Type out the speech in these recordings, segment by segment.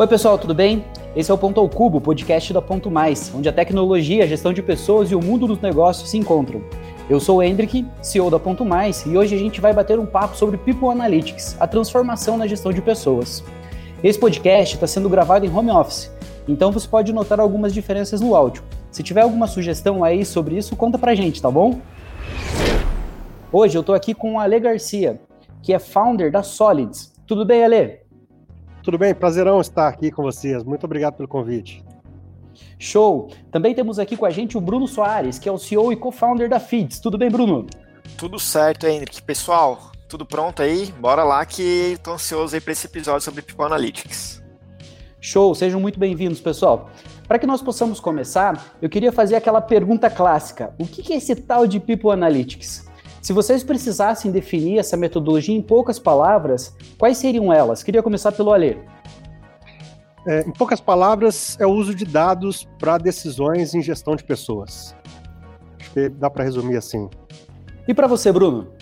Oi, pessoal, tudo bem? Esse é o Ponto ao Cubo, podcast da Ponto Mais, onde a tecnologia, a gestão de pessoas e o mundo dos negócios se encontram. Eu sou o Hendrik, CEO da Ponto Mais, e hoje a gente vai bater um papo sobre People Analytics, a transformação na gestão de pessoas. Esse podcast está sendo gravado em home office, então você pode notar algumas diferenças no áudio. Se tiver alguma sugestão aí sobre isso, conta pra gente, tá bom? Hoje eu estou aqui com o Ale Garcia, que é founder da Solids. Tudo bem, Ale? Tudo bem, prazerão estar aqui com vocês. Muito obrigado pelo convite. Show! Também temos aqui com a gente o Bruno Soares, que é o CEO e co-founder da Feeds. Tudo bem, Bruno? Tudo certo, Henrique. Pessoal, tudo pronto aí? Bora lá que estou ansioso aí para esse episódio sobre People Analytics. Show! Sejam muito bem-vindos, pessoal. Para que nós possamos começar, eu queria fazer aquela pergunta clássica: o que é esse tal de People Analytics? Se vocês precisassem definir essa metodologia em poucas palavras, quais seriam elas? Queria começar pelo Alê. É, em poucas palavras, é o uso de dados para decisões em gestão de pessoas. Acho que dá para resumir assim. E para você, Bruno?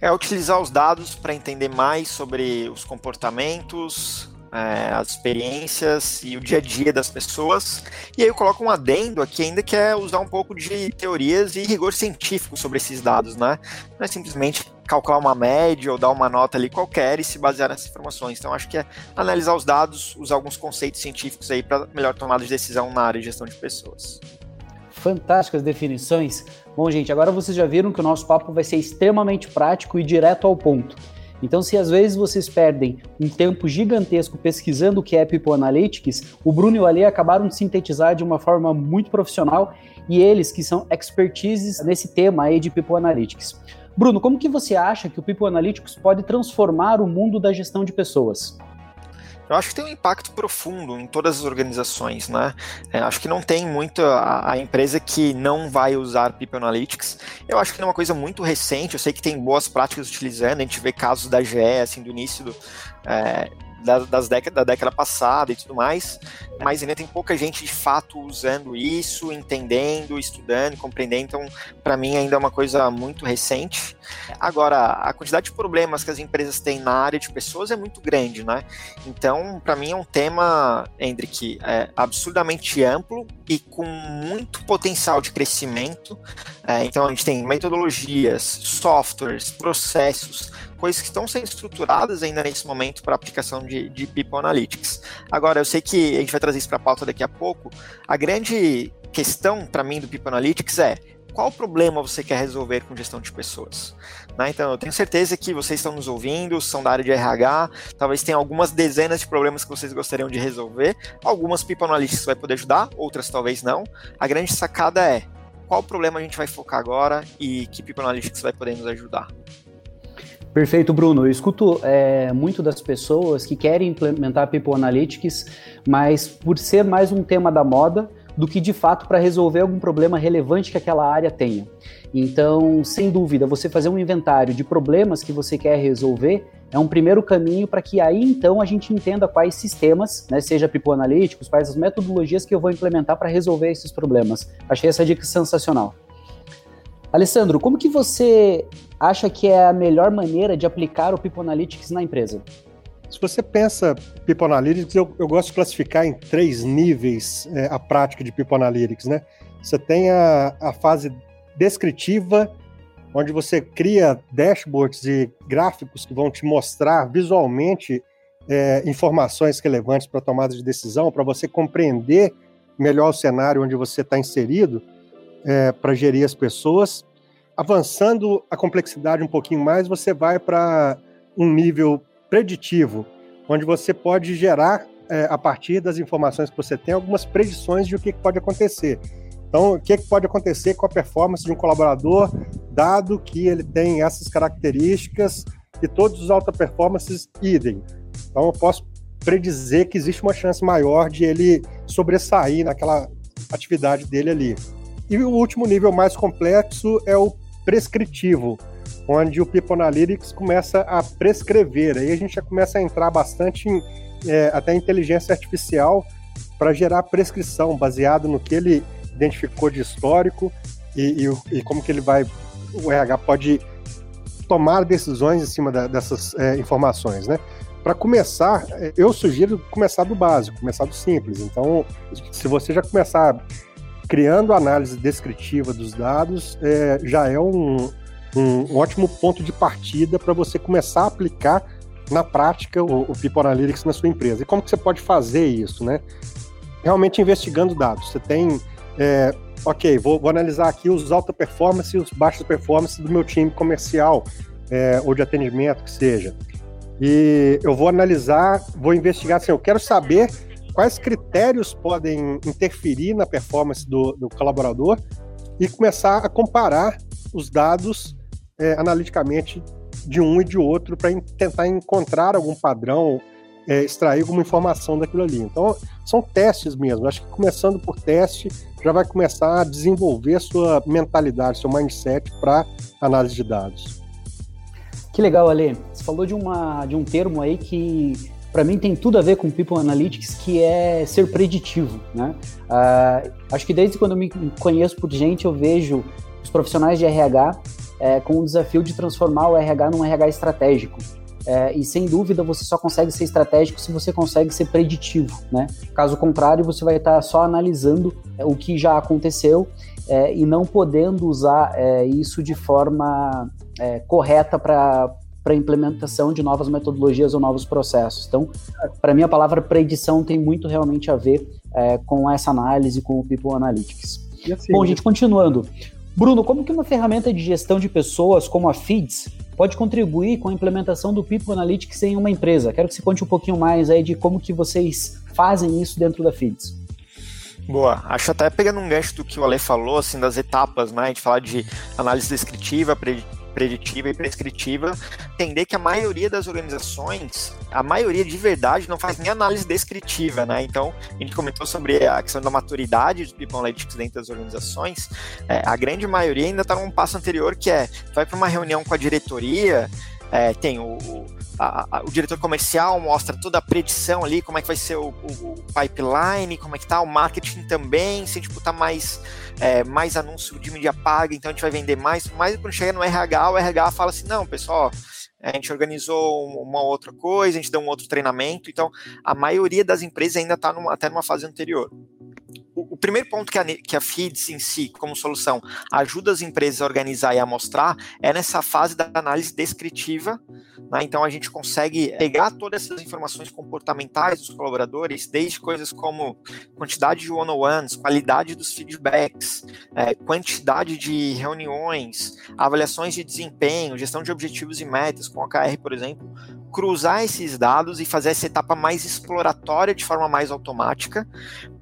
É utilizar os dados para entender mais sobre os comportamentos, é, as experiências e o dia a dia das pessoas. E aí eu coloco um adendo aqui ainda que é usar um pouco de teorias e rigor científico sobre esses dados, né? Não é simplesmente calcular uma média ou dar uma nota ali qualquer e se basear nessas informações. Então acho que é analisar os dados, usar alguns conceitos científicos aí para melhor tomada de decisão na área de gestão de pessoas. Fantásticas definições. Bom, gente, agora vocês já viram que o nosso papo vai ser extremamente prático e direto ao ponto. Então, se às vezes vocês perdem um tempo gigantesco pesquisando o que é People Analytics, o Bruno e o Ali acabaram de sintetizar de uma forma muito profissional e eles que são expertises nesse tema aí de People Analytics. Bruno, como que você acha que o People Analytics pode transformar o mundo da gestão de pessoas? Eu acho que tem um impacto profundo em todas as organizações, né? É, acho que não tem muito a, a, empresa que não vai usar People Analytics. Eu acho que é uma coisa muito recente, eu sei que tem boas práticas utilizando, a gente vê casos da GE, assim, do início do, é, das, das décadas, da década passada e tudo mais, mas ainda tem pouca gente de fato usando isso, entendendo, estudando, compreendendo. Então, para mim, ainda é uma coisa muito recente. Agora, a quantidade de problemas que as empresas têm na área de pessoas é muito grande, né? Então, para mim, é um tema, Hendrik, é absurdamente amplo e com muito potencial de crescimento. É, então, a gente tem metodologias, softwares, processos coisas que estão sendo estruturadas ainda nesse momento para aplicação de, de People Analytics. Agora, eu sei que a gente vai trazer isso para a pauta daqui a pouco. A grande questão para mim do People Analytics é qual problema você quer resolver com gestão de pessoas. Né? Então, eu tenho certeza que vocês estão nos ouvindo, são da área de RH, talvez tenham algumas dezenas de problemas que vocês gostariam de resolver. Algumas People Analytics vai poder ajudar, outras talvez não. A grande sacada é qual problema a gente vai focar agora e que People Analytics vai poder nos ajudar. Perfeito, Bruno. Eu escuto é, muito das pessoas que querem implementar People Analytics, mas por ser mais um tema da moda do que de fato para resolver algum problema relevante que aquela área tenha. Então, sem dúvida, você fazer um inventário de problemas que você quer resolver é um primeiro caminho para que aí então a gente entenda quais sistemas, né, seja People Analytics, quais as metodologias que eu vou implementar para resolver esses problemas. Achei essa dica sensacional. Alessandro, como que você acha que é a melhor maneira de aplicar o People Analytics na empresa? Se você pensa People Analytics, eu, eu gosto de classificar em três níveis é, a prática de People Analytics, né? Você tem a, a fase descritiva, onde você cria dashboards e gráficos que vão te mostrar visualmente é, informações relevantes para tomada de decisão, para você compreender melhor o cenário onde você está inserido é, para gerir as pessoas. Avançando a complexidade um pouquinho mais, você vai para um nível preditivo, onde você pode gerar, é, a partir das informações que você tem, algumas predições de o que, pode acontecer. Então, o que pode acontecer com a performance de um colaborador, dado que ele tem essas características e todos os alta performances idem. Então, eu posso predizer que existe uma chance maior de ele sobressair naquela atividade dele ali. E o último nível mais complexo é o prescritivo, onde o People Analytics começa a prescrever. Aí a gente já começa a entrar bastante em é, até inteligência artificial para gerar prescrição, baseado no que ele identificou de histórico e, e, e, como que ele vai, o RH pode tomar decisões em cima da, dessas é, informações, né? para começar, eu sugiro começar do básico, começar do simples. Então, se você já começar criando análise descritiva dos dados, é, já é um, um, ótimo ponto de partida para você começar a aplicar na prática o, o People Analytics na sua empresa. E como que você pode fazer isso, né? Realmente investigando dados. Você tem, é, ok, vou, vou, analisar aqui os alta performance e os baixos performance do meu time comercial é, ou de atendimento, que seja. E eu vou analisar, vou investigar, assim, eu quero saber quais critérios podem interferir na performance do, do colaborador e começar a comparar os dados é, analiticamente de um e de outro para tentar encontrar algum padrão, é, extrair alguma informação daquilo ali. Então, são testes mesmo. Acho que começando por teste, já vai começar a desenvolver sua mentalidade, seu mindset para análise de dados. Que legal, Ale. Você falou de, uma, de um termo aí que para mim tem tudo a ver com People Analytics, que é ser preditivo, né? Uh, acho que desde quando eu me conheço por gente, eu vejo os profissionais de RH é, com o desafio de transformar o RH num RH estratégico. É, e sem dúvida você só consegue ser estratégico se você consegue ser preditivo, né? Caso contrário, você vai estar só analisando é, o que já aconteceu é, e não podendo usar é, isso de forma é, correta para para implementação de novas metodologias ou novos processos. Então, para mim, a palavra predição tem muito realmente a ver é, com essa análise, com o People Analytics. Assim, Bom, gente, continuando. Bruno, como que uma ferramenta de gestão de pessoas como a Feeds pode contribuir com a implementação do People Analytics em uma empresa? Quero que você conte um pouquinho mais aí de como que vocês fazem isso dentro da Feeds. Boa, acho até pegando um gancho do que o Ale falou, assim, das etapas, né? A gente fala de análise descritiva, preditiva e prescritiva, entender que a maioria das organizações, a maioria de verdade, não faz nem análise descritiva, né? Então, a gente comentou sobre a questão da maturidade dos People Analytics dentro das organizações, é, a grande maioria ainda está num passo anterior que é, vai para uma reunião com a diretoria, é, tem o, a, a, o diretor comercial mostra toda a predição ali, como é que vai ser o, o, o pipeline, como é que tá, o marketing também, se gente botar mais, é, mais anúncio de mídia paga, então a gente vai vender mais, mas quando chega no RH, o RH fala assim, não, pessoal, a gente organizou uma outra coisa, a gente deu um outro treinamento, então a maioria das empresas ainda está até numa fase anterior primeiro ponto que a, que a FIDS em si, como solução, ajuda as empresas a organizar e a mostrar é nessa fase da análise descritiva. Né? Então, a gente consegue pegar todas essas informações comportamentais dos colaboradores, desde coisas como quantidade de one-on-ones, qualidade dos feedbacks, é, quantidade de reuniões, avaliações de desempenho, gestão de objetivos e metas, com OKR, por exemplo, cruzar esses dados e fazer essa etapa mais exploratória de forma mais automática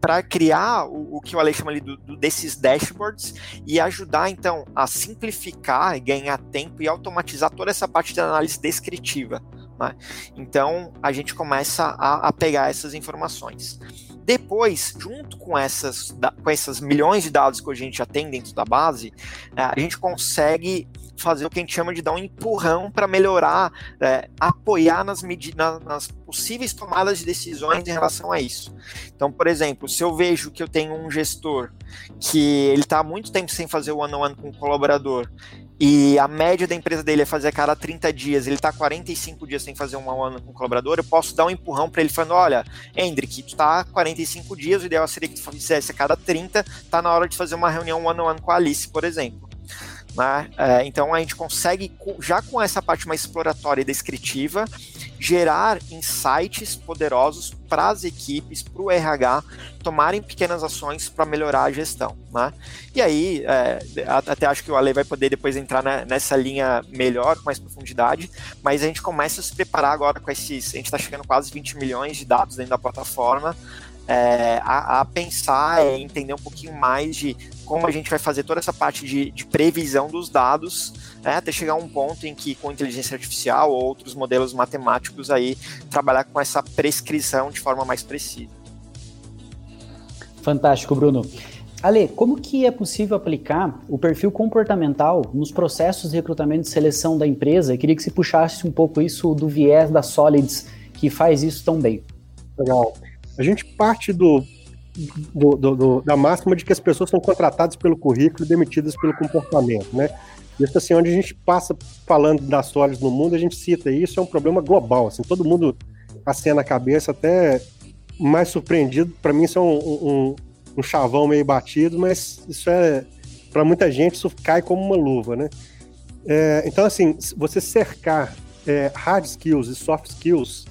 para criar o, o, que o Alex chama ali do, do, desses dashboards e ajudar então a simplificar, ganhar tempo e automatizar toda essa parte de análise descritiva. Né? Então a gente começa a, a pegar essas informações. Depois, junto com essas, com essas milhões de dados que a gente já tem dentro da base, é, a gente consegue fazer o que a gente chama de dar um empurrão para melhorar, é, apoiar nas, medidas, nas possíveis tomadas de decisões em relação a isso. Então, por exemplo, se eu vejo que eu tenho um gestor que ele está há muito tempo sem fazer o one-on-one com o colaborador e a média da empresa dele é fazer a cada 30 dias, ele está 45 dias sem fazer uma one com o colaborador, eu posso dar um empurrão para ele falando, olha, Hendrik, tu está 45 dias, o ideal seria que tu fizesse a cada 30, tá na hora de fazer uma reunião one-on-one -on -one com a Alice, por exemplo. Né? É, então a gente consegue, já com essa parte mais exploratória e descritiva, gerar insights poderosos para as equipes, para o RH, tomarem pequenas ações para melhorar a gestão. Né? E aí, é, até acho que o Ale vai poder depois entrar nessa linha melhor, com mais profundidade, mas a gente começa a se preparar agora com esses. A gente está chegando quase 20 milhões de dados dentro da plataforma. É, a, a, pensar e entender um pouquinho mais de como a gente vai fazer toda essa parte de, de previsão dos dados, né, até chegar a um ponto em que com inteligência artificial ou outros modelos matemáticos aí trabalhar com essa prescrição de forma mais precisa. Fantástico, Bruno. Ale, como que é possível aplicar o perfil comportamental nos processos de recrutamento e seleção da empresa? Eu queria que você puxasse um pouco isso do viés da Solids, que faz isso tão bem. Legal. A gente parte do do, do, do, da máxima de que as pessoas são contratadas pelo currículo e demitidas pelo comportamento, né? Isso assim, onde a gente passa falando das sólidas no mundo, a gente cita isso, é um problema global, assim, todo mundo acena a cabeça, até mais surpreendido. Para mim, isso é um, um, um, chavão meio batido, mas isso é. Para muita gente, isso cai como uma luva, né? É, então, assim, você cercar é, hard skills e soft skills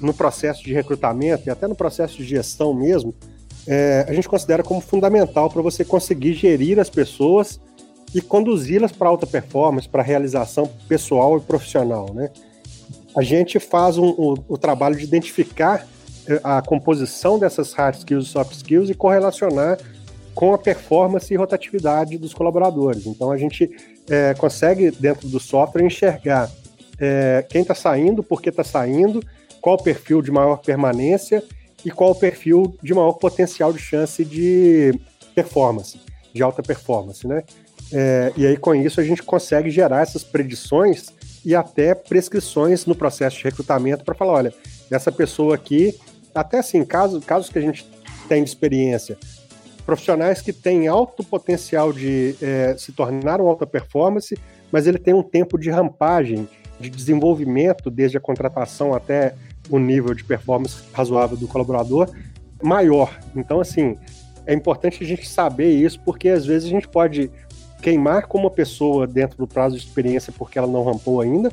no processo de recrutamento e até no processo de gestão mesmo, é, a gente considera como fundamental para você conseguir gerir as pessoas e conduzi-las para alta performance, para realização pessoal e profissional, né? A gente faz um, o, o trabalho de identificar é, a composição dessas hard skills e soft skills e correlacionar com a performance e rotatividade dos colaboradores. Então a gente é, consegue, dentro do software, enxergar é, quem está saindo, por que está saindo, qual o perfil de maior permanência e qual o perfil de maior potencial de chance de performance, de alta performance, né? É, e aí, com isso, a gente consegue gerar essas predições e até prescrições no processo de recrutamento para falar, olha, essa pessoa aqui, até assim, casos, casos que a gente tem de experiência, profissionais que têm alto potencial de é, se tornar uma alta performance, mas ele tem um tempo de rampagem, de desenvolvimento, desde a contratação até o nível de performance razoável do colaborador, maior. Então, assim, é importante a gente saber isso, porque às vezes a gente pode queimar com uma pessoa dentro do prazo de experiência porque ela não rampou ainda,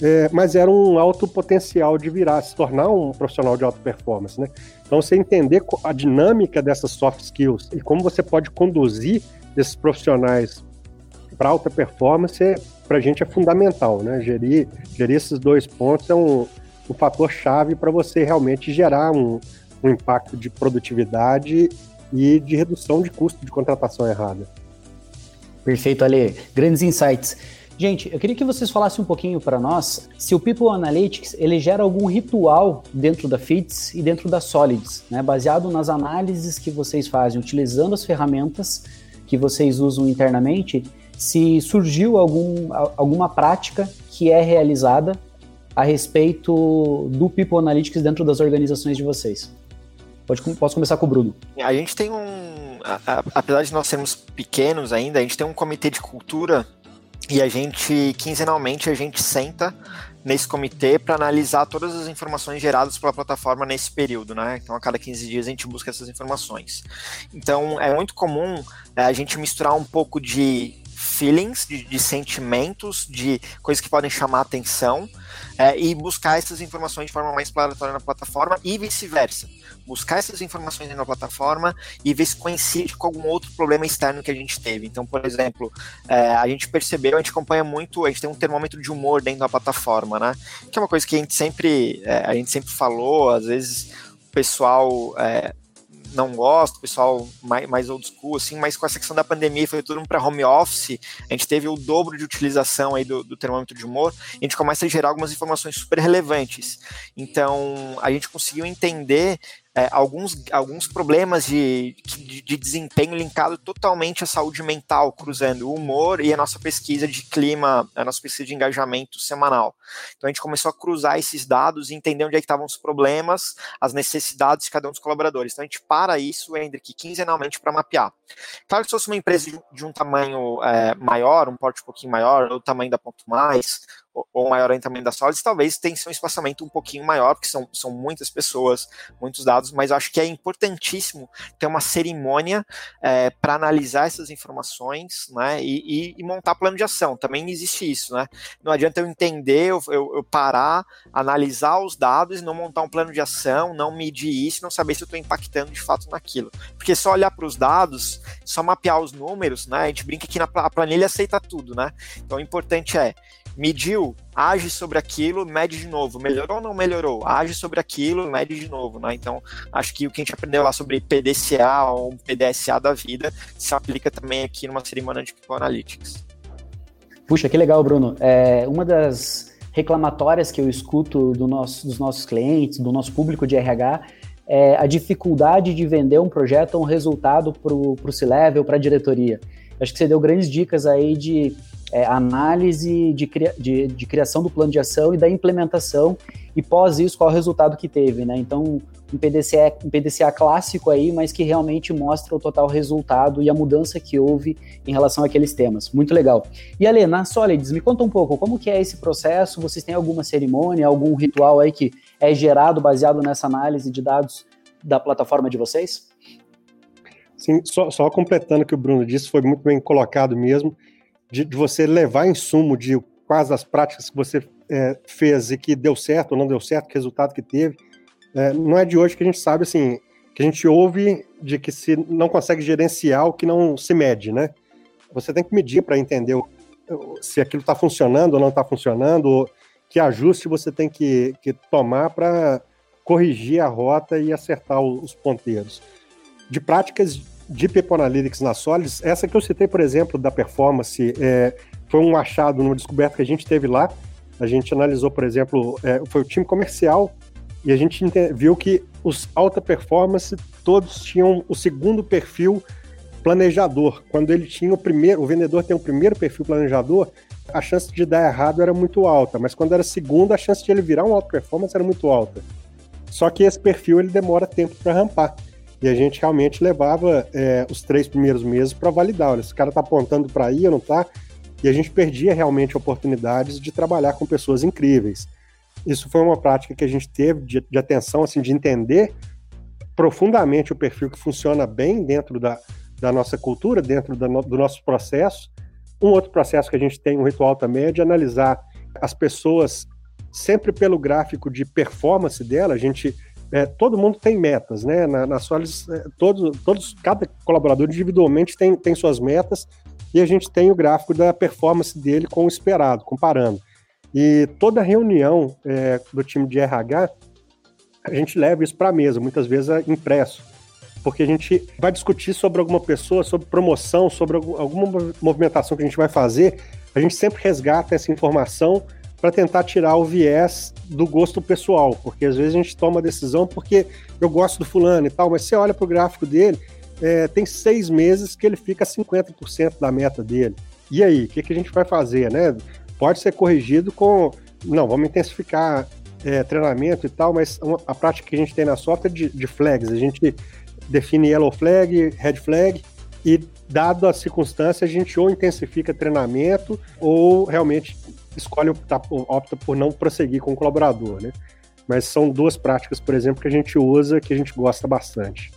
é, mas era um alto potencial de virar, se tornar um profissional de alta performance, né? Então, você entender a dinâmica dessas soft skills e como você pode conduzir esses profissionais para alta performance, para a gente é fundamental, né? Gerir, gerir esses dois pontos é um, um fator chave para você realmente gerar um, um impacto de produtividade e de redução de custo de contratação errada. Perfeito, Ale. Grandes insights. Gente, eu queria que vocês falassem um pouquinho para nós se o People Analytics ele gera algum ritual dentro da FITS e dentro da Solids, né, baseado nas análises que vocês fazem, utilizando as ferramentas que vocês usam internamente, se surgiu algum, alguma prática que é realizada a respeito do People Analytics dentro das organizações de vocês. Pode, posso começar com o Bruno. A gente tem um. A, a, apesar de nós sermos pequenos ainda, a gente tem um comitê de cultura e a gente, quinzenalmente, a gente senta nesse comitê para analisar todas as informações geradas pela plataforma nesse período, né? Então, a cada 15 dias a gente busca essas informações. Então, é muito comum é, a gente misturar um pouco de feelings, de, de sentimentos, de coisas que podem chamar atenção, é, e buscar essas informações de forma mais exploratória na plataforma e vice-versa. Buscar essas informações na plataforma e ver se coincide com algum outro problema externo que a gente teve. Então, por exemplo, é, a gente percebeu, a gente acompanha muito, a gente tem um termômetro de humor dentro da plataforma, né? Que é uma coisa que a gente sempre, é, a gente sempre falou, às vezes o pessoal é, não gosta, o pessoal mais, mais old school, assim, mas com essa questão da pandemia foi tudo para home office, a gente teve o dobro de utilização aí do, do termômetro de humor, a gente começa a gerar algumas informações super relevantes. Então, a gente conseguiu entender é, alguns, alguns problemas de, de, de, desempenho linkado totalmente à saúde mental, cruzando o humor e a nossa pesquisa de clima, a nossa pesquisa de engajamento semanal. Então a gente começou a cruzar esses dados e entender onde é que estavam os problemas, as necessidades de cada um dos colaboradores. Então a gente para isso, Hendrick, quinzenalmente para mapear. Claro que se fosse uma empresa de, de um tamanho é, maior, um porte um pouquinho maior, ou o tamanho da Ponto Mais, ou maior em tamanho da Solids, talvez tenha um espaçamento um pouquinho maior, porque são, são muitas pessoas, muitos dados, mas eu acho que é importantíssimo ter uma cerimônia é, para analisar essas informações né, e, e, e, montar plano de ação. Também existe isso, né? Não adianta eu entender, eu, eu, eu, parar, analisar os dados e não montar um plano de ação, não medir isso, não saber se eu estou impactando de fato naquilo. Porque só olhar para os dados, só mapear os números, né? A gente brinca que na a planilha aceita tudo, né? Então o importante é mediu, age sobre aquilo, mede de novo. Melhorou ou não melhorou? Age sobre aquilo, mede de novo, né? Então, acho que o que a gente aprendeu lá sobre PDCA ou PDSA da vida se aplica também aqui numa cerimônia de Analytics. Puxa, que legal, Bruno. É, uma das reclamatórias que eu escuto do nosso, dos nossos clientes, do nosso público de RH, é a dificuldade de vender um projeto ou um resultado para o C-Level, para a diretoria. Acho que você deu grandes dicas aí de é, análise de, de, de, criação do plano de ação e da implementação, e pós isso, qual o resultado que teve, né? Então, um PDCA, um PDCA clássico aí, mas que realmente mostra o total resultado e a mudança que houve em relação àqueles temas. Muito legal. E Ale, na Solids, me conta um pouco, como que é esse processo? Vocês têm alguma cerimônia, algum ritual aí que é gerado baseado nessa análise de dados da plataforma de vocês? Sim, só, só completando o que o Bruno disse, foi muito bem colocado mesmo, de, de você levar insumo de quais as práticas que você é, fez e que deu certo ou não deu certo, que resultado que teve. É, não é de hoje que a gente sabe, assim, que a gente ouve de que se não consegue gerenciar o que não se mede, né? Você tem que medir para entender se aquilo está funcionando ou não está funcionando, que ajuste você tem que, que tomar para corrigir a rota e acertar os ponteiros. De práticas de People Analytics na Solids, essa que eu citei, por exemplo, da performance, é, foi um achado, uma descoberta que a gente teve lá. A gente analisou, por exemplo, é, foi o time comercial e a gente viu que os alta performance todos tinham o segundo perfil planejador. Quando ele tinha o primeiro, o vendedor tem o primeiro perfil planejador, a chance de dar errado era muito alta, mas quando era segundo, a chance de ele virar um alta performance era muito alta. Só que esse perfil ele demora tempo para rampar. E a gente realmente levava é, os três primeiros meses para validar. Olha, esse cara está apontando para aí ou não está? E a gente perdia realmente oportunidades de trabalhar com pessoas incríveis. Isso foi uma prática que a gente teve de, de atenção, assim, de entender profundamente o perfil que funciona bem dentro da, da nossa cultura, dentro no, do nosso processo. Um outro processo que a gente tem, um ritual também, é de analisar as pessoas sempre pelo gráfico de performance dela. A gente é, todo mundo tem metas, né? Na, na Solis, é, todos, todos, cada colaborador individualmente tem, tem suas metas e a gente tem o gráfico da performance dele com o esperado, comparando. E toda reunião é, do time de RH, a gente leva isso para a mesa, muitas vezes é impresso, porque a gente vai discutir sobre alguma pessoa, sobre promoção, sobre alguma movimentação que a gente vai fazer, a gente sempre resgata essa informação para tentar tirar o viés do gosto pessoal, porque às vezes a gente toma a decisão porque eu gosto do fulano e tal, mas você olha para o gráfico dele, é, tem seis meses que ele fica 50% da meta dele. E aí, o que, que, a gente vai fazer, né? Pode ser corrigido com, não, vamos intensificar é, treinamento e tal, mas a prática que a gente tem na software é de, de flags, a gente define yellow flag, red flag, e dado a circunstância, a gente ou intensifica treinamento ou realmente escolhe optar, opta por não prosseguir com o colaborador, né? Mas são duas práticas, por exemplo, que a gente usa que a gente gosta bastante.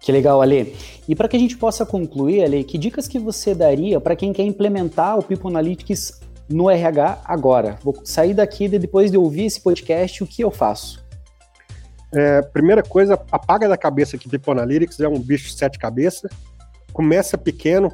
Que legal, Ale. E para que a gente possa concluir, Ale, que dicas que você daria para quem quer implementar o People Analytics no RH agora? Vou sair daqui e depois de ouvir esse podcast, o que eu faço? É, primeira coisa, apaga da cabeça que People Analytics é um bicho de sete cabeças. Começa pequeno,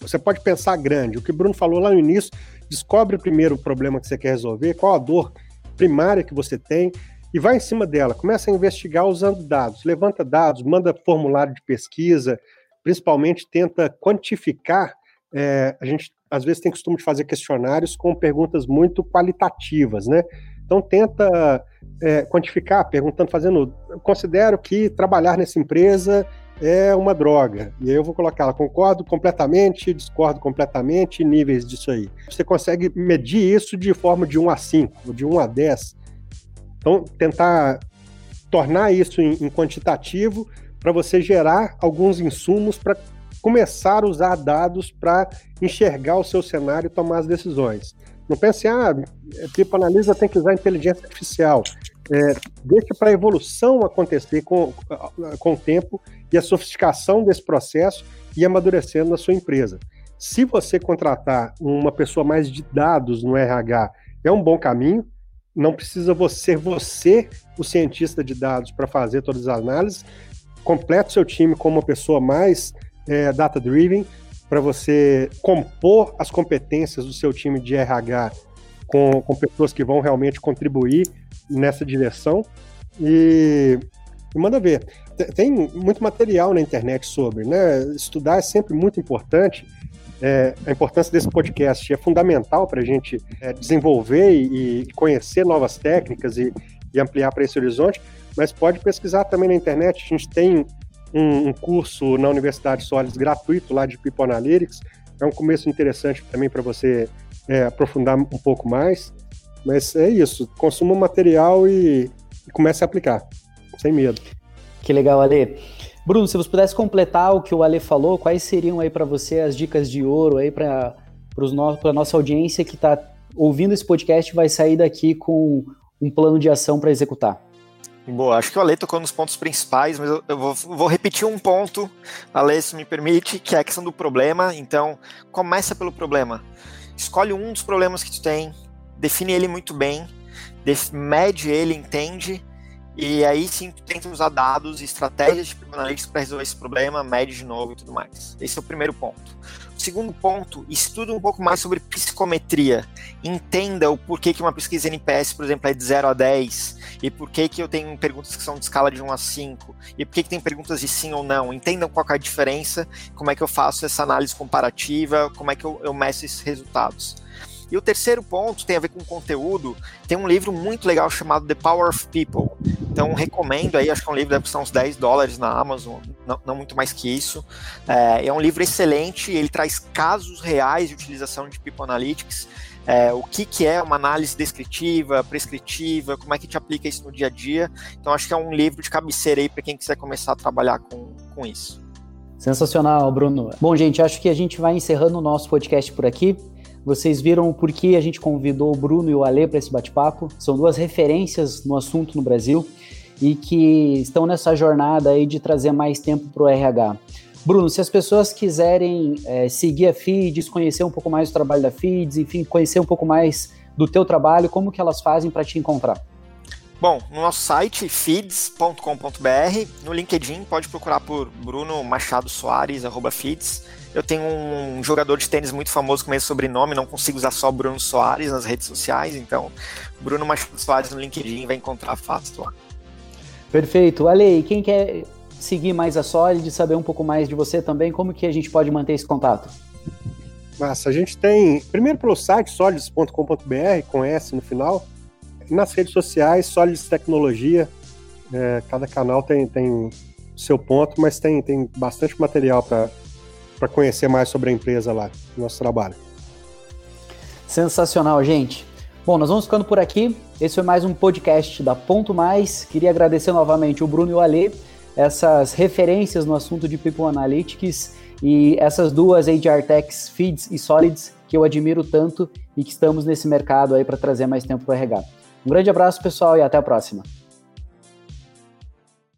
você pode pensar grande. O que o Bruno falou lá no início, descobre primeiro o problema que você quer resolver, qual a dor primária que você tem, e vai em cima dela. Começa a investigar usando dados. Levanta dados, manda formulário de pesquisa, principalmente tenta quantificar. É, a gente às vezes tem costume de fazer questionários com perguntas muito qualitativas, né? Então tenta é, quantificar, perguntando, fazendo. Considero que trabalhar nessa empresa é uma droga. E aí eu vou colocar concordo completamente, discordo completamente, níveis disso aí. Você consegue medir isso de forma de 1 a 5, de 1 a 10. Então, tentar tornar isso em, em quantitativo para você gerar alguns insumos para começar a usar dados para enxergar o seu cenário e tomar as decisões. Não pense, ah, tipo analisa tem que usar inteligência artificial. É, deixa para a evolução acontecer com, com o tempo e a sofisticação desse processo e amadurecendo na sua empresa. Se você contratar uma pessoa mais de dados no RH, é um bom caminho. Não precisa você você o cientista de dados para fazer todas as análises. Complete seu time com uma pessoa mais é, data-driven para você compor as competências do seu time de RH com, com pessoas que vão realmente contribuir nessa direção. E, e manda ver. Tem muito material na internet sobre, né? Estudar é sempre muito importante. É, a importância desse podcast é fundamental para a gente é, desenvolver e, e, conhecer novas técnicas e, e ampliar para esse horizonte, mas pode pesquisar também na internet. A gente tem um, um curso na Universidade Solis gratuito lá de People Analytics, é um começo interessante também para você é, aprofundar um pouco mais. Mas é isso, consuma o material e, e comece a aplicar, sem medo. Que legal, Ale. Bruno, se você pudesse completar o que o Ale falou, quais seriam aí para você as dicas de ouro aí para a nossa audiência que está ouvindo esse podcast vai sair daqui com um plano de ação para executar? Boa, acho que o Ale tocou nos pontos principais, mas eu, eu vou, vou, repetir um ponto, Ale, se me permite, que é a questão do problema. Então, começa pelo problema. Escolhe um dos problemas que tu tem, define ele muito bem, mede ele, entende, e aí sim tu tenta usar dados e estratégias de analytics para resolver esse problema, mede de novo e tudo mais. Esse é o primeiro ponto. O segundo ponto, estuda um pouco mais sobre psicometria. Entenda o porquê que uma pesquisa NPS, por exemplo, é de 0 a 10, e por que, que eu tenho perguntas que são de escala de 1 a 5, e por que, que tem perguntas de sim ou não. Entendam qual é a diferença, como é que eu faço essa análise comparativa, como é que eu, eu meço esses resultados. E o terceiro ponto tem a ver com conteúdo. Tem um livro muito legal chamado The Power of People. Então, recomendo aí, acho que é um livro deve custar uns 10 dólares na Amazon, não, não muito mais que isso. É, é, um livro excelente, ele traz casos reais de utilização de People Analytics. É, o que, que é uma análise descritiva, prescritiva, como é que te aplica isso no dia a dia. Então, acho que é um livro de cabeceira aí para quem quiser começar a trabalhar com, com isso. Sensacional, Bruno. Bom, gente, acho que a gente vai encerrando o nosso podcast por aqui. Vocês viram por que a gente convidou o Bruno e o Ale para esse bate-papo. São duas referências no assunto no Brasil e que estão nessa jornada aí de trazer mais tempo para o RH. Bruno, se as pessoas quiserem é, seguir a Feeds, conhecer um pouco mais do trabalho da Feeds, enfim, conhecer um pouco mais do teu trabalho, como que elas fazem para te encontrar? Bom, no nosso site, feeds.com.br, no LinkedIn, pode procurar por Bruno Machado Soares, arroba feeds. Eu tenho um jogador de tênis muito famoso com esse sobrenome, não consigo usar só Bruno Soares nas redes sociais, então Bruno Machado Soares no LinkedIn vai encontrar fácil lá. Perfeito. Ale, quem quer seguir mais a Solid, saber um pouco mais de você também, como que a gente pode manter esse contato? Massa, a gente tem, primeiro pelo site solids.com.br, com S no final, nas redes sociais, Solids Tecnologia, é, cada canal tem, tem seu ponto, mas tem, tem bastante material para para conhecer mais sobre a empresa lá, nosso trabalho. Sensacional, gente. Bom, nós vamos ficando por aqui. Esse foi mais um podcast da Ponto Mais. Queria agradecer novamente o Bruno e o Alê, essas referências no assunto de People Analytics e essas duas HR Techs, Feeds e Solids, que eu admiro tanto e que estamos nesse mercado aí para trazer mais tempo para o RH. Um grande abraço, pessoal, e até a próxima.